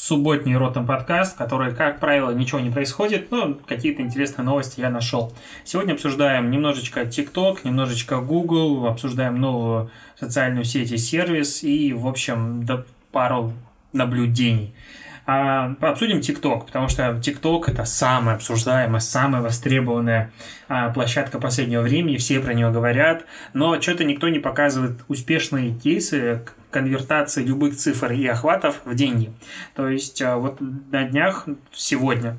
субботний Ротом подкаст, который, как правило, ничего не происходит, но какие-то интересные новости я нашел. Сегодня обсуждаем немножечко TikTok, немножечко Google, обсуждаем новую социальную сеть и сервис и, в общем, да, пару наблюдений. А, обсудим TikTok, потому что TikTok это самая обсуждаемая, самая востребованная а, площадка последнего времени, все про нее говорят, но что-то никто не показывает успешные кейсы конвертации любых цифр и охватов в деньги. То есть а, вот на днях, сегодня,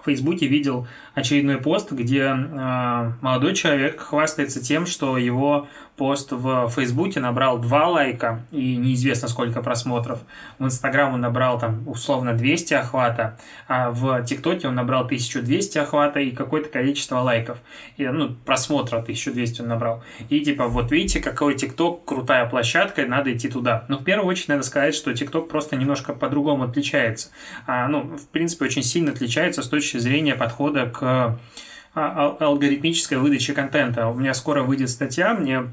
в Фейсбуке видел очередной пост, где э, молодой человек хвастается тем, что его пост в Фейсбуке набрал 2 лайка и неизвестно сколько просмотров. В Инстаграм он набрал там условно 200 охвата, а в ТикТоке он набрал 1200 охвата и какое-то количество лайков. И, ну, просмотра 1200 он набрал. И типа, вот видите, какой ТикТок, крутая площадка, надо идти туда. Но в первую очередь надо сказать, что ТикТок просто немножко по-другому отличается. А, ну, в принципе, очень сильно отличается с точки зрения подхода к а, алгоритмической выдаче контента. У меня скоро выйдет статья, мне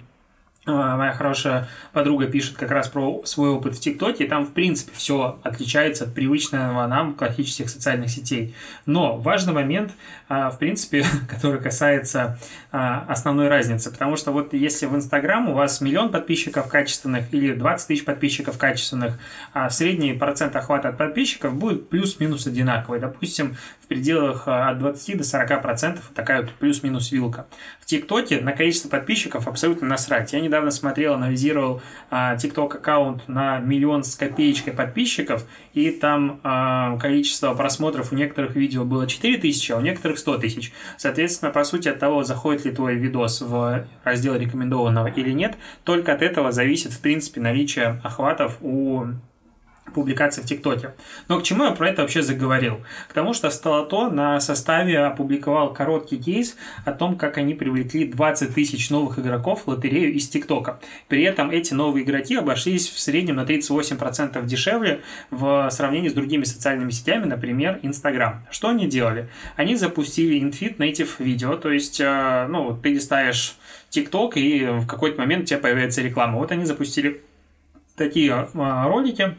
а, моя хорошая подруга пишет как раз про свой опыт в ТикТоке, и там, в принципе, все отличается от привычного нам классических социальных сетей. Но важный момент, а, в принципе, который касается а, основной разницы, потому что вот если в Инстаграм у вас миллион подписчиков качественных или 20 тысяч подписчиков качественных, а средний процент охвата от подписчиков будет плюс-минус одинаковый. Допустим, в пределах от 20 до 40 процентов такая вот плюс-минус вилка. В ТикТоке на количество подписчиков абсолютно насрать. Я не недавно смотрел, анализировал а, TikTok аккаунт на миллион с копеечкой подписчиков, и там а, количество просмотров у некоторых видео было 4 тысячи, а у некоторых 100 тысяч. Соответственно, по сути, от того, заходит ли твой видос в раздел рекомендованного или нет, только от этого зависит, в принципе, наличие охватов у публикации в ТикТоке. Но к чему я про это вообще заговорил? К тому, что Столото на составе опубликовал короткий кейс о том, как они привлекли 20 тысяч новых игроков в лотерею из ТикТока. При этом эти новые игроки обошлись в среднем на 38% дешевле в сравнении с другими социальными сетями, например, Инстаграм. Что они делали? Они запустили InFit Native видео, то есть, э, ну, ты листаешь ТикТок, и в какой-то момент у тебя появляется реклама. Вот они запустили такие э, ролики,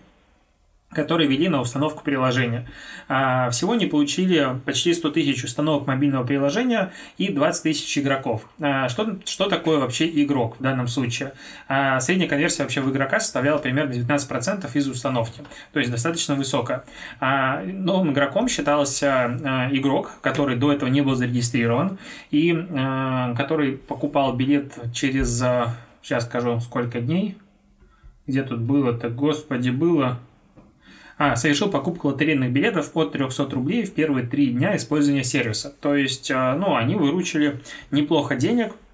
которые вели на установку приложения. А, всего они получили почти 100 тысяч установок мобильного приложения и 20 тысяч игроков. А, что, что такое вообще игрок в данном случае? А, средняя конверсия вообще в игрока составляла примерно 19% из установки, то есть достаточно высокая. Новым игроком считался игрок, который до этого не был зарегистрирован и который покупал билет через, сейчас скажу, сколько дней, где тут было-то, господи, было а, совершил покупку лотерейных билетов от 300 рублей в первые три дня использования сервиса. То есть, а, ну, они выручили неплохо денег –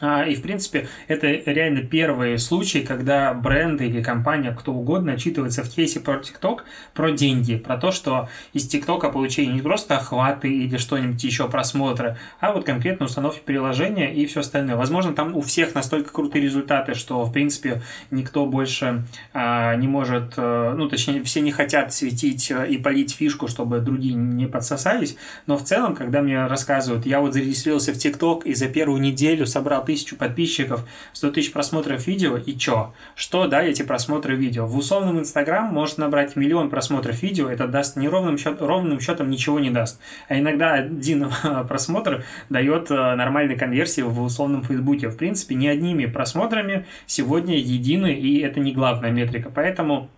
и, в принципе, это реально первый случай, когда бренды или компания, кто угодно, отчитывается в кейсе про TikTok про деньги, про то, что из TikTok получили не просто охваты или что-нибудь еще, просмотры, а вот конкретно установки приложения и все остальное. Возможно, там у всех настолько крутые результаты, что, в принципе, никто больше а, не может, а, ну, точнее, все не хотят светить э, и полить фишку, чтобы другие не подсосались, но в целом, когда мне рассказывают, я вот зарегистрировался в TikTok и за первую неделю собрал тысячу подписчиков, 100 тысяч просмотров видео, и чё? Что, да, эти просмотры видео? В условном Инстаграм может набрать миллион просмотров видео, это даст не ровным, счет, ровным счетом ничего не даст. А иногда один просмотр дает э, нормальной конверсии в условном Фейсбуке. В принципе, не одними просмотрами сегодня едины, и это не главная метрика. Поэтому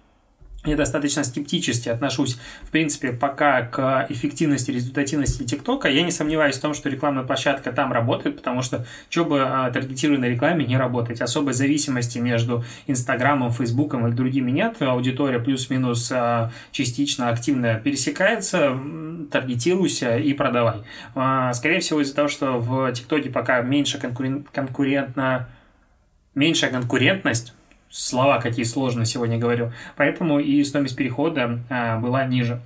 я достаточно скептически отношусь, в принципе, пока к эффективности, результативности ТикТока. Я не сомневаюсь в том, что рекламная площадка там работает, потому что что бы а, таргетированной рекламе не работать. Особой зависимости между Инстаграмом, Фейсбуком и другими нет. Аудитория плюс-минус а, частично активно пересекается, таргетируйся и продавай. А, скорее всего, из-за того, что в ТикТоке пока меньше конкурен... конкурентно меньшая конкурентность, слова какие сложные сегодня говорю. Поэтому и стоимость перехода а, была ниже.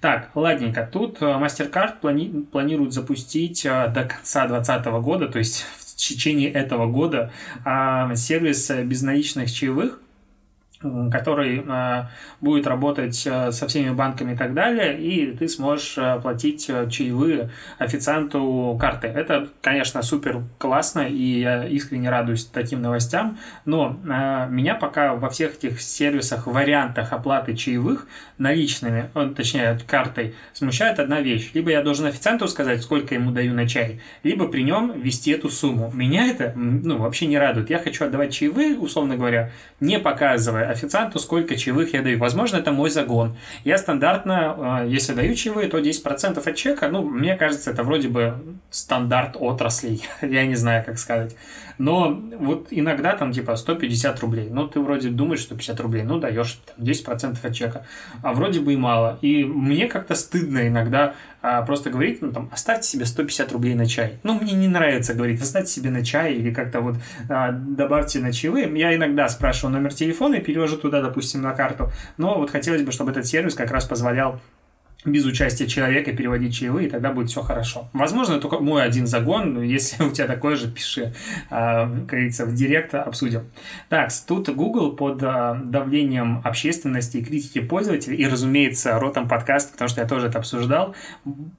Так, ладненько. Тут а, MasterCard плани- планирует запустить а, до конца 2020 года, то есть в течение этого года а, сервис безналичных чаевых который э, будет работать э, со всеми банками и так далее, и ты сможешь э, платить чаевые официанту карты. Это, конечно, супер классно, и я искренне радуюсь таким новостям, но меня пока во всех этих сервисах, вариантах оплаты чаевых наличными, точнее, картой, смущает одна вещь. Либо я должен официанту сказать, сколько ему даю на чай, либо при нем ввести эту сумму. Меня это ну, вообще не радует. Я хочу отдавать чаевые, условно говоря, не показывая официанту, сколько чаевых я даю. Возможно, это мой загон. Я стандартно, э, если даю чаевые, то 10% от чека, ну, мне кажется, это вроде бы стандарт отраслей. я не знаю, как сказать. Но вот иногда там типа 150 рублей. Ну, ты вроде думаешь, что 50 рублей, ну, даешь там, 10% от чека. А вроде бы и мало. И мне как-то стыдно иногда а, просто говорить, ну, там, оставьте себе 150 рублей на чай. Ну, мне не нравится говорить, оставьте себе на чай или как-то вот а, добавьте на чаевые. Я иногда спрашиваю номер телефона и перевожу туда, допустим, на карту. Но вот хотелось бы, чтобы этот сервис как раз позволял без участия человека переводить чаевые, и тогда будет все хорошо. Возможно, только мой один загон, если у тебя такой же, пиши, а, как говорится, в директ обсудим. Так, тут Google под а, давлением общественности и критики пользователей, и, разумеется, ротом подкаст, потому что я тоже это обсуждал,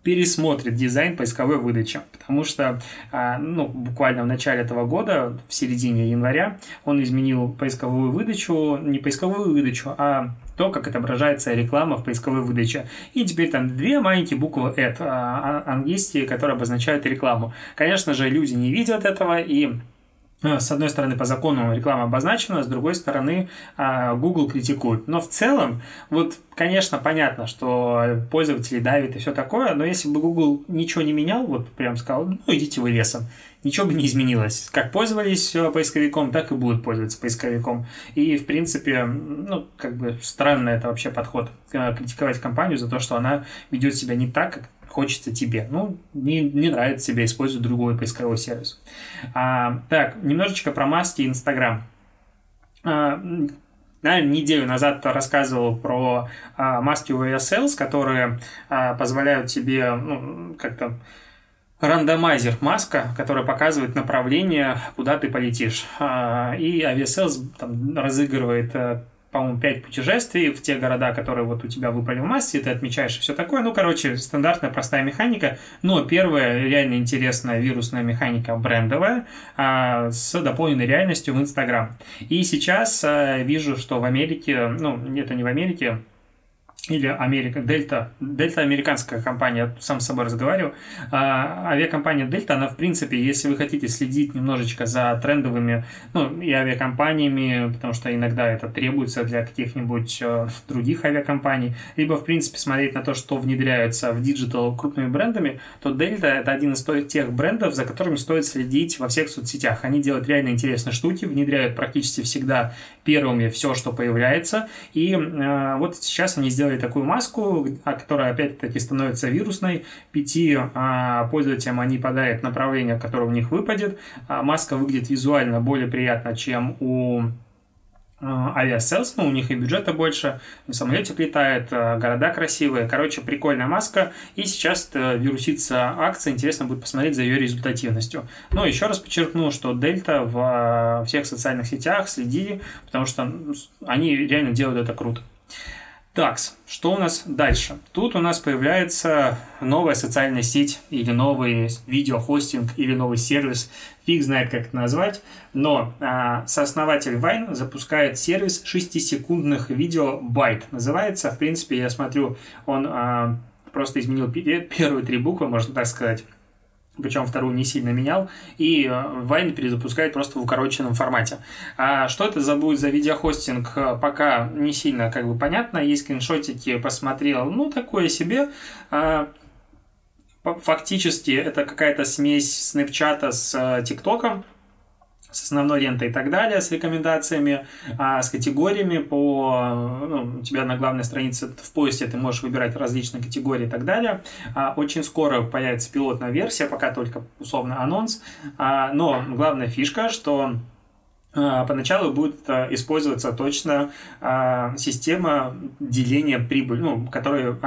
пересмотрит дизайн поисковой выдачи, потому что, а, ну, буквально в начале этого года, в середине января, он изменил поисковую выдачу, не поисковую выдачу, а то, как отображается реклама в поисковой выдаче. И теперь там две маленькие буквы «ad» а, а, английские, которые обозначают рекламу. Конечно же, люди не видят этого, и с одной стороны, по закону реклама обозначена, с другой стороны, а, Google критикует. Но в целом, вот, конечно, понятно, что пользователи давят и все такое, но если бы Google ничего не менял, вот прям сказал, ну, идите вы лесом, ничего бы не изменилось. Как пользовались э, поисковиком, так и будут пользоваться поисковиком. И, в принципе, ну, как бы странно это вообще подход. Э, критиковать компанию за то, что она ведет себя не так, как хочется тебе. Ну, не, не нравится тебе, используй другой поисковой сервис. А, так, немножечко про маски и Инстаграм. А, наверное, неделю назад рассказывал про а, маски USLs, которые а, позволяют тебе ну, как-то рандомайзер маска, которая показывает направление, куда ты полетишь. А, и Aviasales там разыгрывает э, по-моему, 5 путешествий в те города, которые вот у тебя выпали в массе, ты отмечаешь и все такое. Ну, короче, стандартная простая механика. Но первая реально интересная вирусная механика брендовая а, с дополненной реальностью в Инстаграм. И сейчас а, вижу, что в Америке, ну, это не в Америке, или Америка, Дельта, Дельта американская компания, сам с собой разговариваю, а, авиакомпания Дельта, она в принципе, если вы хотите следить немножечко за трендовыми, ну, и авиакомпаниями, потому что иногда это требуется для каких-нибудь э, других авиакомпаний, либо, в принципе, смотреть на то, что внедряется в digital крупными брендами, то Дельта это один из тех брендов, за которыми стоит следить во всех соцсетях. Они делают реально интересные штуки, внедряют практически всегда первыми все, что появляется, и э, вот сейчас они сделали такую маску, а, которая опять-таки становится вирусной. Пяти а, пользователям они подарят направление, которое у них выпадет. А, маска выглядит визуально более приятно, чем у Aviasales, ну, у них и бюджета больше, самолетик летает, города красивые. Короче, прикольная маска. И сейчас э, вирусится акция, интересно будет посмотреть за ее результативностью. Но еще раз подчеркну, что Дельта в всех социальных сетях следи, потому что они реально делают это круто. Так, что у нас дальше? Тут у нас появляется новая социальная сеть или новый видеохостинг или новый сервис, фиг знает как это назвать, но а, сооснователь Vine запускает сервис 6-секундных видео Byte. Называется, в принципе, я смотрю, он а, просто изменил первые три буквы, можно так сказать причем вторую не сильно менял, и э, перезапускает просто в укороченном формате. А что это за будет за видеохостинг, э, пока не сильно как бы понятно. Есть скриншотики, посмотрел, ну, такое себе. А, фактически это какая-то смесь снэпчата с э, ТикТоком, с основной лентой и так далее, с рекомендациями, а с категориями по... Ну, у тебя на главной странице в поиске ты можешь выбирать различные категории и так далее. А, очень скоро появится пилотная версия, пока только условно анонс. А, но главная фишка, что а, поначалу будет а, использоваться точно а, система деления прибыли, ну, которая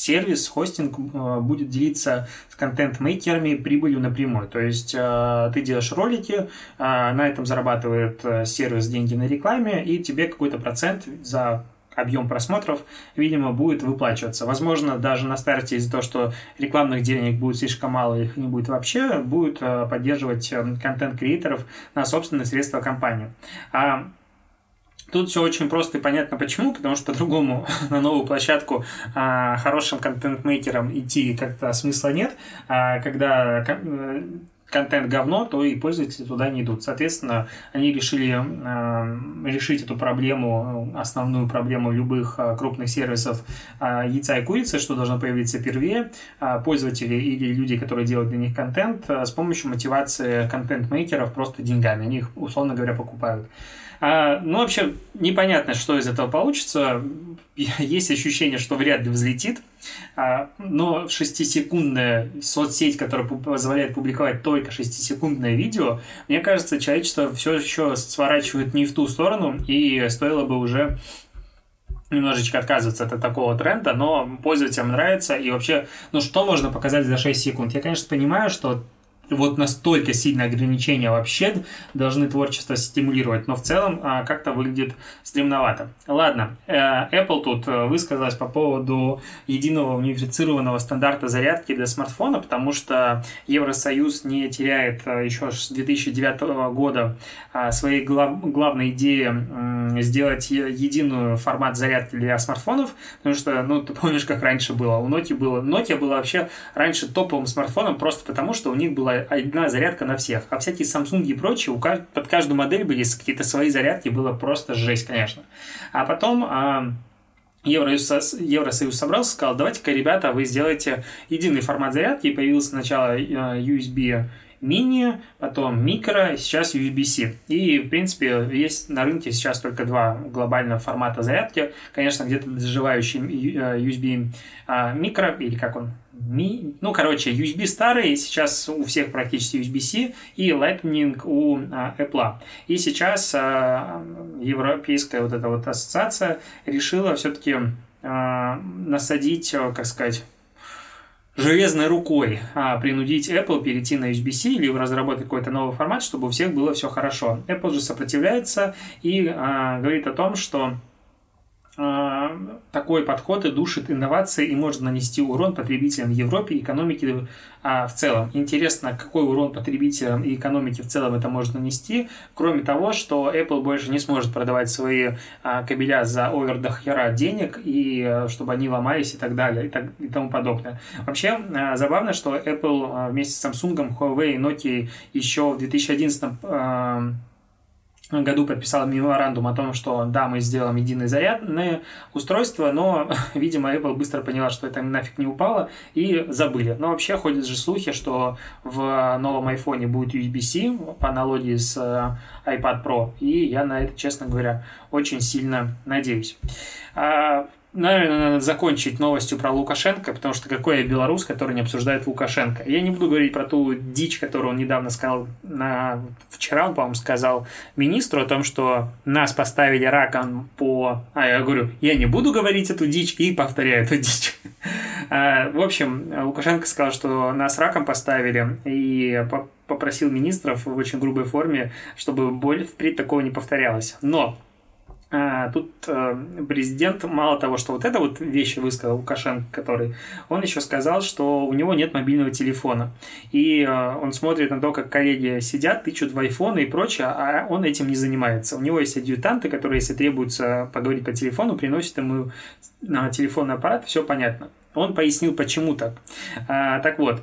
сервис, хостинг будет делиться с контент-мейкерами прибылью напрямую. То есть ты делаешь ролики, на этом зарабатывает сервис деньги на рекламе, и тебе какой-то процент за объем просмотров, видимо, будет выплачиваться. Возможно, даже на старте из-за того, что рекламных денег будет слишком мало, их не будет вообще, будет э, поддерживать э, контент-креаторов на собственные средства компании. А Тут все очень просто и понятно почему, потому что по-другому на новую площадку а, хорошим контент-мейкерам идти как-то смысла нет, а, когда э, контент говно, то и пользователи туда не идут. Соответственно, они решили э, решить эту проблему, основную проблему любых э, крупных сервисов э, яйца и курицы, что должно появиться первее, э, пользователи или люди, которые делают для них контент, э, с помощью мотивации контент-мейкеров просто деньгами. Они их, условно говоря, покупают. А, ну, вообще, непонятно, что из этого получится. Есть ощущение, что вряд ли взлетит. А, но 6-секундная соцсеть, которая позволяет публиковать только 6-секундное видео, мне кажется, человечество все еще сворачивает не в ту сторону, и стоило бы уже немножечко отказываться от такого тренда, но пользователям нравится, и вообще, ну что можно показать за 6 секунд? Я, конечно, понимаю, что вот настолько сильные ограничения вообще должны творчество стимулировать, но в целом а, как-то выглядит стремновато. Ладно, э, Apple тут э, высказалась по поводу единого унифицированного стандарта зарядки для смартфона, потому что Евросоюз не теряет э, еще с 2009 года а, своей глав, главной идеи сделать единую формат зарядки для смартфонов, потому что, ну, ты помнишь, как раньше было, у Nokia было, Nokia была вообще раньше топовым смартфоном просто потому, что у них была одна зарядка на всех. А всякие Samsung и прочие, у, под каждую модель были какие-то свои зарядки, было просто жесть, конечно. А потом... А, Евросоюз, Евросоюз собрался, сказал, давайте-ка, ребята, вы сделаете единый формат зарядки. И появился сначала USB мини, потом микро, сейчас USB-C. И, в принципе, есть на рынке сейчас только два глобальных формата зарядки. Конечно, где-то доживающий USB а, микро, или как он, ми, ну, короче, USB старый, сейчас у всех практически USB-C, и Lightning у а, Apple. И сейчас а, европейская вот эта вот ассоциация решила все-таки а, насадить, как сказать, железной рукой а, принудить Apple перейти на USB-C или разработать какой-то новый формат, чтобы у всех было все хорошо. Apple же сопротивляется и а, говорит о том, что такой подход и душит инновации и может нанести урон потребителям в Европе и экономике а, в целом. Интересно, какой урон потребителям и экономике в целом это может нанести, кроме того, что Apple больше не сможет продавать свои а, кабеля за овер денег, и а, чтобы они ломались и так далее, и, так, и тому подобное. Вообще, а, забавно, что Apple вместе с Samsung, Huawei Nokia еще в 2011 а, году подписал меморандум о том, что да, мы сделаем единое зарядное устройство, но, видимо, Apple быстро поняла, что это нафиг не упало, и забыли. Но вообще ходят же слухи, что в новом iPhone будет USB-C по аналогии с э, iPad Pro, и я на это, честно говоря, очень сильно надеюсь. Наверное, надо закончить новостью про Лукашенко, потому что какой я белорус, который не обсуждает Лукашенко. Я не буду говорить про ту дичь, которую он недавно сказал, на... вчера он, по-моему, сказал министру о том, что нас поставили раком по... А, я говорю, я не буду говорить эту дичь и повторяю эту дичь. А, в общем, Лукашенко сказал, что нас раком поставили и попросил министров в очень грубой форме, чтобы боль впредь такого не повторялось. Но тут э, президент, мало того, что вот это вот вещи высказал Лукашенко, который, он еще сказал, что у него нет мобильного телефона. И э, он смотрит на то, как коллеги сидят, тычут в айфоны и прочее, а он этим не занимается. У него есть адъютанты, которые, если требуется поговорить по телефону, приносят ему на телефонный аппарат, все понятно. Он пояснил, почему так. А, так вот,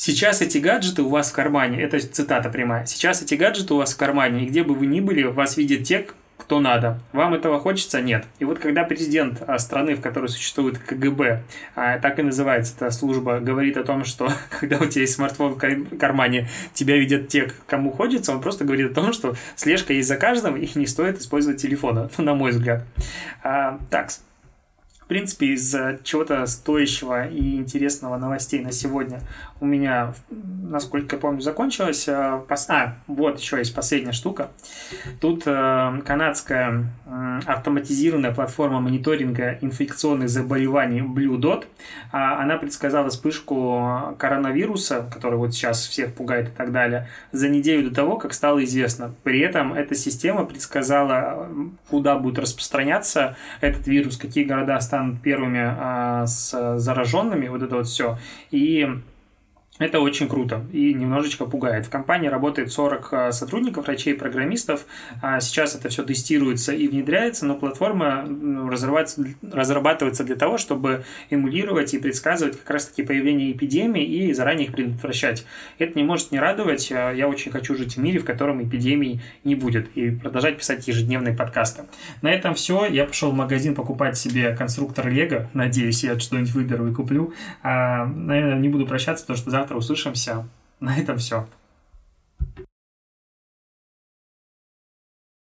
Сейчас эти гаджеты у вас в кармане, это цитата прямая, сейчас эти гаджеты у вас в кармане, и где бы вы ни были, вас видят те, кто надо. Вам этого хочется? Нет. И вот когда президент а, страны, в которой существует КГБ, а, так и называется эта служба, говорит о том, что когда у тебя есть смартфон в кармане, тебя видят те, кому хочется, он просто говорит о том, что слежка есть за каждым, и не стоит использовать телефона, на мой взгляд. А, так, принципе, из чего-то стоящего и интересного новостей на сегодня у меня, насколько я помню, закончилось. А, а вот еще есть последняя штука. Тут э, канадская автоматизированная платформа мониторинга инфекционных заболеваний Blue Dot, а, она предсказала вспышку коронавируса, который вот сейчас всех пугает и так далее, за неделю до того, как стало известно. При этом эта система предсказала, куда будет распространяться этот вирус, какие города станут первыми а, с зараженными, вот это вот все. И это очень круто и немножечко пугает. В компании работает 40 а, сотрудников, врачей, программистов. А сейчас это все тестируется и внедряется, но платформа разрабатывается для того, чтобы эмулировать и предсказывать как раз-таки появление эпидемии и заранее их предотвращать. Это не может не радовать. А я очень хочу жить в мире, в котором эпидемий не будет и продолжать писать ежедневные подкасты. На этом все. Я пошел в магазин покупать себе конструктор Лего. Надеюсь, я что-нибудь выберу и куплю. А, наверное, не буду прощаться, потому что завтра завтра услышимся. На этом все.